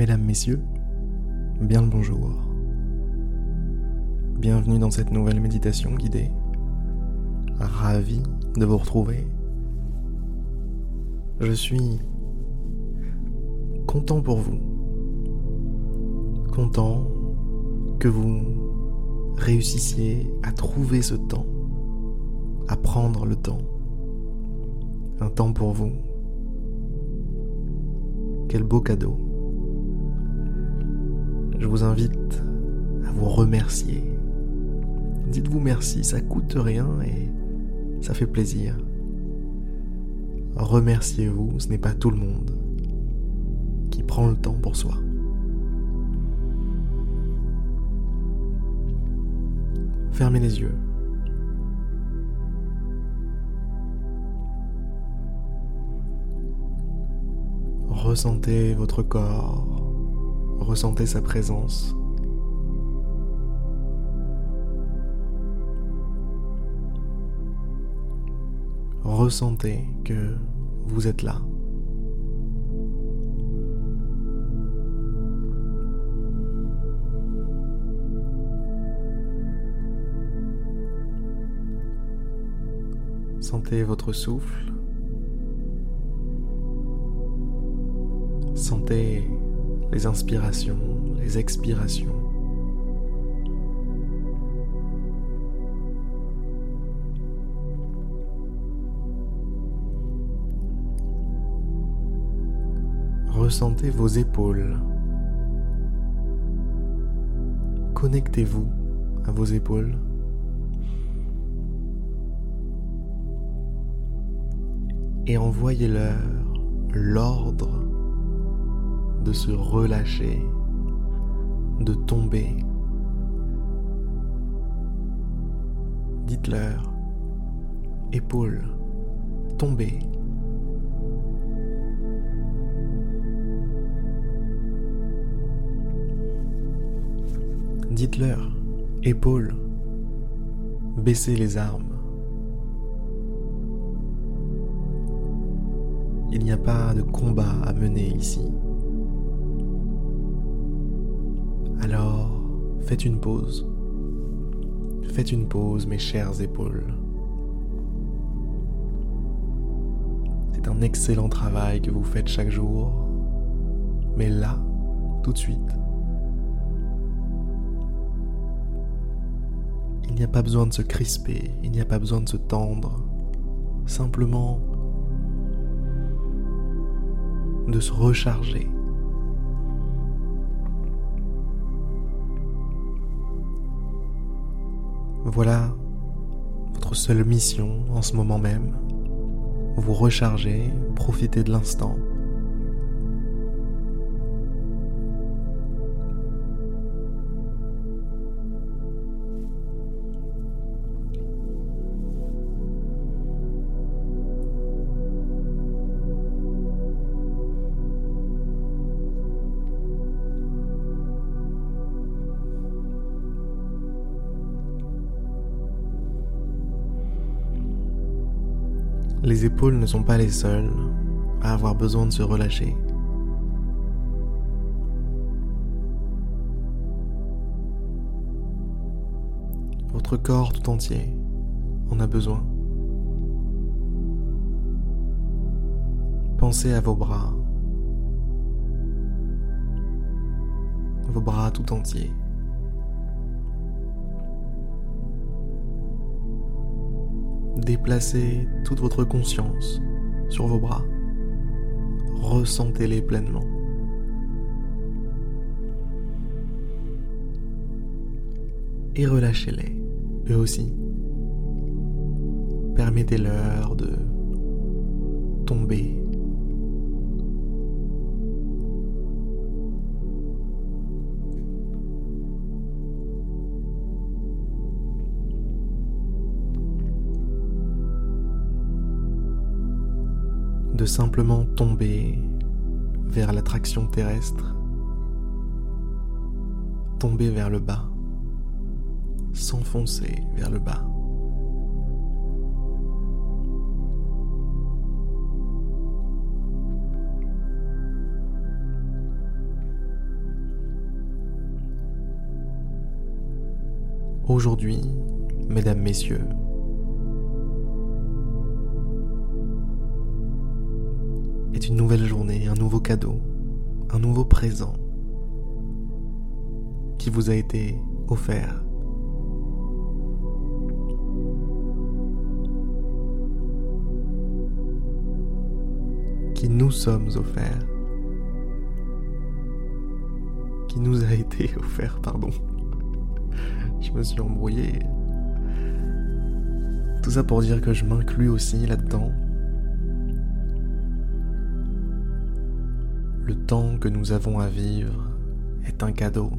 Mesdames, Messieurs, bien le bonjour. Bienvenue dans cette nouvelle méditation guidée. Ravi de vous retrouver. Je suis content pour vous. Content que vous réussissiez à trouver ce temps, à prendre le temps. Un temps pour vous. Quel beau cadeau. Je vous invite à vous remercier. Dites-vous merci, ça coûte rien et ça fait plaisir. Remerciez-vous, ce n'est pas tout le monde qui prend le temps pour soi. Fermez les yeux. Ressentez votre corps, ressentez sa présence. Ressentez que vous êtes là. Sentez votre souffle. Sentez les inspirations, les expirations. Ressentez vos épaules. Connectez-vous à vos épaules. Et envoyez-leur l'ordre de se relâcher, de tomber. Dites-leur, épaules, tombez. Dites-leur, épaules, baissez les armes. Il n'y a pas de combat à mener ici. Alors, faites une pause. Faites une pause, mes chères épaules. C'est un excellent travail que vous faites chaque jour. Mais là, tout de suite, il n'y a pas besoin de se crisper, il n'y a pas besoin de se tendre. Simplement de se recharger Voilà votre seule mission en ce moment même. Vous rechargez, profitez de l'instant. Les épaules ne sont pas les seules à avoir besoin de se relâcher. Votre corps tout entier en a besoin. Pensez à vos bras, vos bras tout entiers. Déplacez toute votre conscience sur vos bras. Ressentez-les pleinement. Et relâchez-les, eux aussi. Permettez-leur de tomber de simplement tomber vers l'attraction terrestre, tomber vers le bas, s'enfoncer vers le bas. Aujourd'hui, mesdames, messieurs, est une nouvelle journée, un nouveau cadeau, un nouveau présent qui vous a été offert. qui nous sommes offerts, qui nous a été offert, pardon. je me suis embrouillé. Tout ça pour dire que je m'inclus aussi là-dedans. Le temps que nous avons à vivre est un cadeau.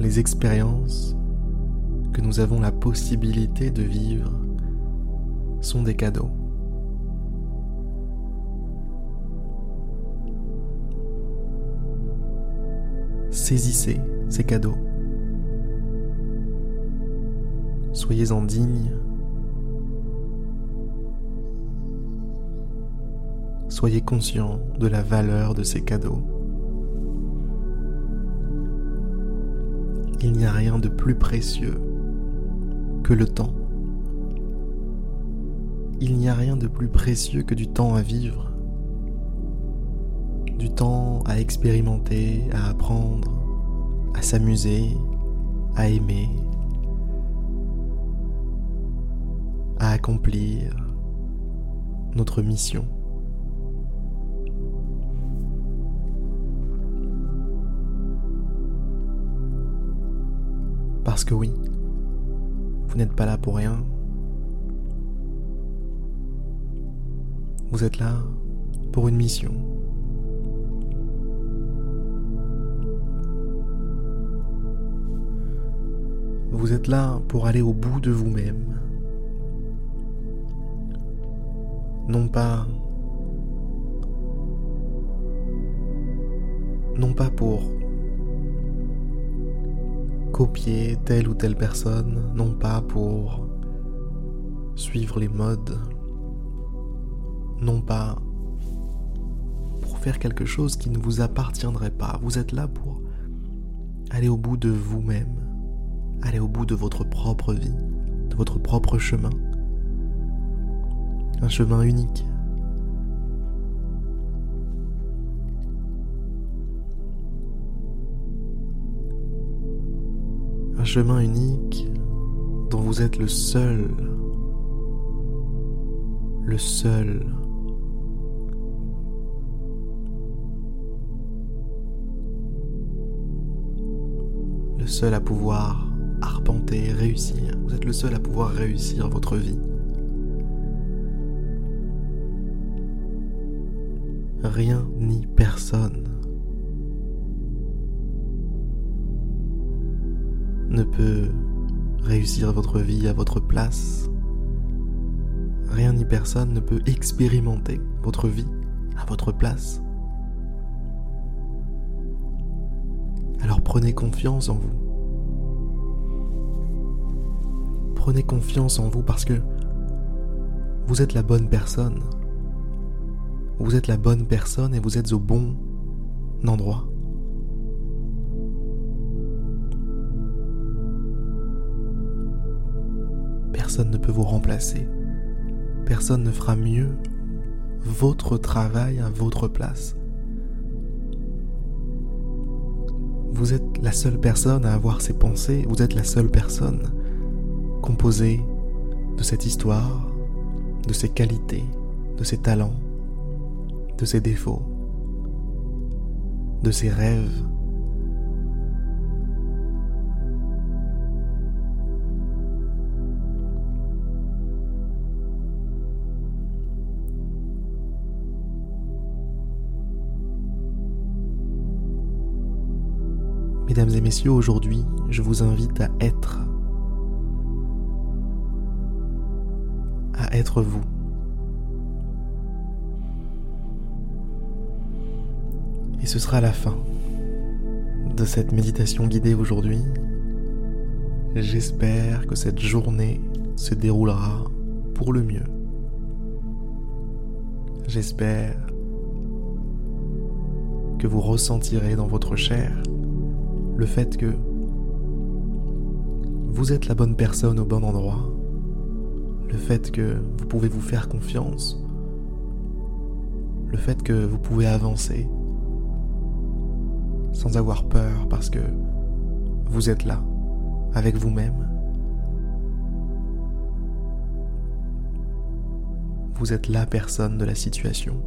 Les expériences que nous avons la possibilité de vivre sont des cadeaux. Saisissez ces cadeaux. Soyez-en dignes. Soyez conscient de la valeur de ces cadeaux. Il n'y a rien de plus précieux que le temps. Il n'y a rien de plus précieux que du temps à vivre du temps à expérimenter, à apprendre, à s'amuser, à aimer, à accomplir notre mission. Parce que oui, vous n'êtes pas là pour rien. Vous êtes là pour une mission. Vous êtes là pour aller au bout de vous-même. Non pas non pas pour copier telle ou telle personne, non pas pour suivre les modes, non pas pour faire quelque chose qui ne vous appartiendrait pas. Vous êtes là pour aller au bout de vous-même. Allez au bout de votre propre vie, de votre propre chemin. Un chemin unique. Un chemin unique dont vous êtes le seul, le seul le seul à pouvoir arpenter, réussir. Vous êtes le seul à pouvoir réussir votre vie. Rien ni personne ne peut réussir votre vie à votre place. Rien ni personne ne peut expérimenter votre vie à votre place. Alors prenez confiance en vous. prenez confiance en vous parce que vous êtes la bonne personne. Vous êtes la bonne personne et vous êtes au bon endroit. Personne ne peut vous remplacer. Personne ne fera mieux votre travail à votre place. Vous êtes la seule personne à avoir ses pensées, vous êtes la seule personne composé de cette histoire, de ses qualités, de ses talents, de ses défauts, de ses rêves. Mesdames et messieurs, aujourd'hui, je vous invite à être être vous. Et ce sera la fin de cette méditation guidée aujourd'hui. J'espère que cette journée se déroulera pour le mieux. que vous ressentirez dans votre chair, le fait que vous êtes la bonne personne au bon endroit, le fait que vous pouvez vous faire confiance, le fait que vous pouvez avancer sans avoir peur parce que vous êtes là, avec vous-même. Vous êtes la personne de la situation.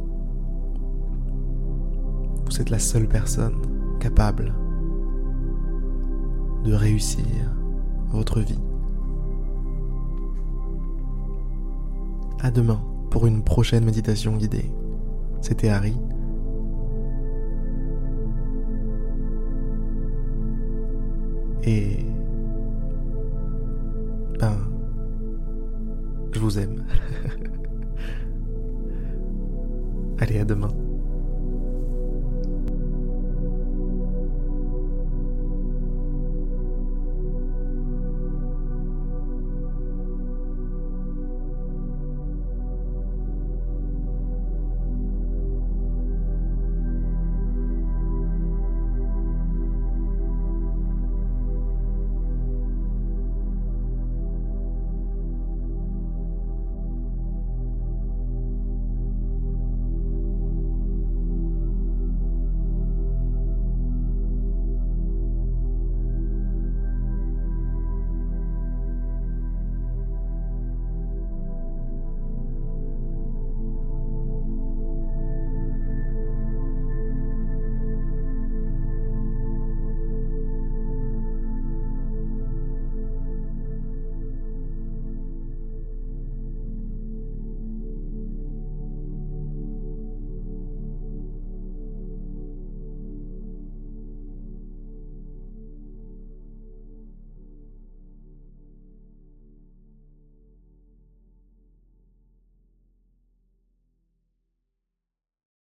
Vous êtes la seule personne capable de réussir votre vie. À demain pour une prochaine méditation guidée. C'était Harry. Et ben je vous aime. Allez, à demain.